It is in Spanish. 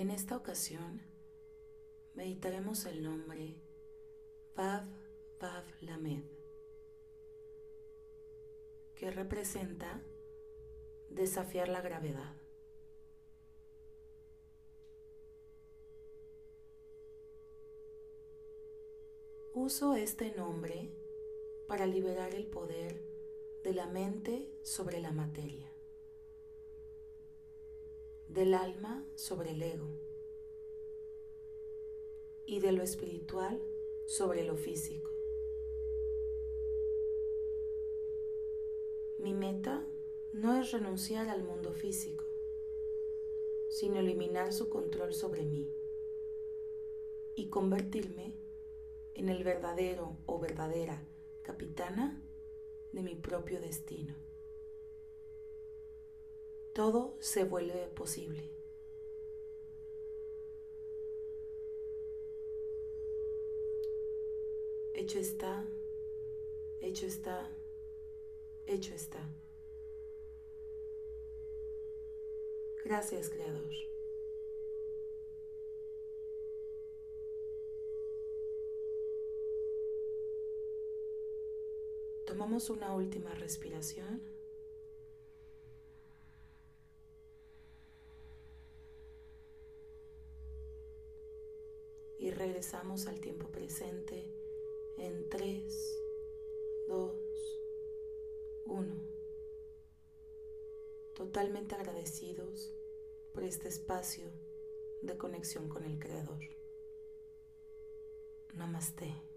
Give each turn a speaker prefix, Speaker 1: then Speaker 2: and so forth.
Speaker 1: En esta ocasión meditaremos el nombre Vav Vav Lamed, que representa desafiar la gravedad. Uso este nombre para liberar el poder de la mente sobre la materia del alma sobre el ego y de lo espiritual sobre lo físico. Mi meta no es renunciar al mundo físico, sino eliminar su control sobre mí y convertirme en el verdadero o verdadera capitana de mi propio destino todo se vuelve posible. Hecho está, hecho está, hecho está. Gracias, Creador. Tomamos una última respiración. y regresamos al tiempo presente en 3, 2, 1. Totalmente agradecidos por este espacio de conexión con el Creador. Namaste.